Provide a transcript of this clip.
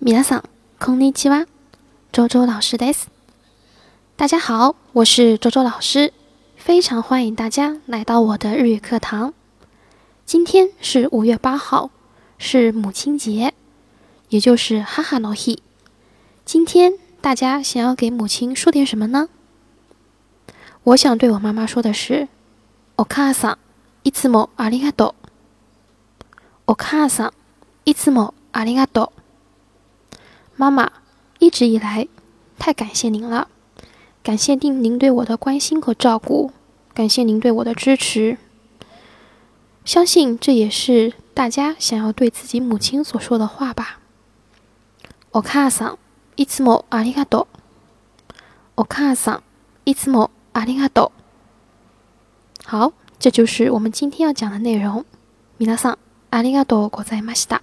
皆さん、こんにちは。周周老师です。大家好，我是周周老师，非常欢迎大家来到我的日语课堂。今天是五月八号，是母亲节，也就是哈哈诺希。今天大家想要给母亲说点什么呢？我想对我妈妈说的是：お母さん、いつもありがとう。お母さん、いつもありがとう。 う。妈妈，一直以来，太感谢您了，感谢您您对我的关心和照顾，感谢您对我的支持。相信这也是大家想要对自己母亲所说的话吧。お母さん、いつもありがとう。お母さん、いつもありがとう。好，这就是我们今天要讲的内容。皆さん、ありがとうございました。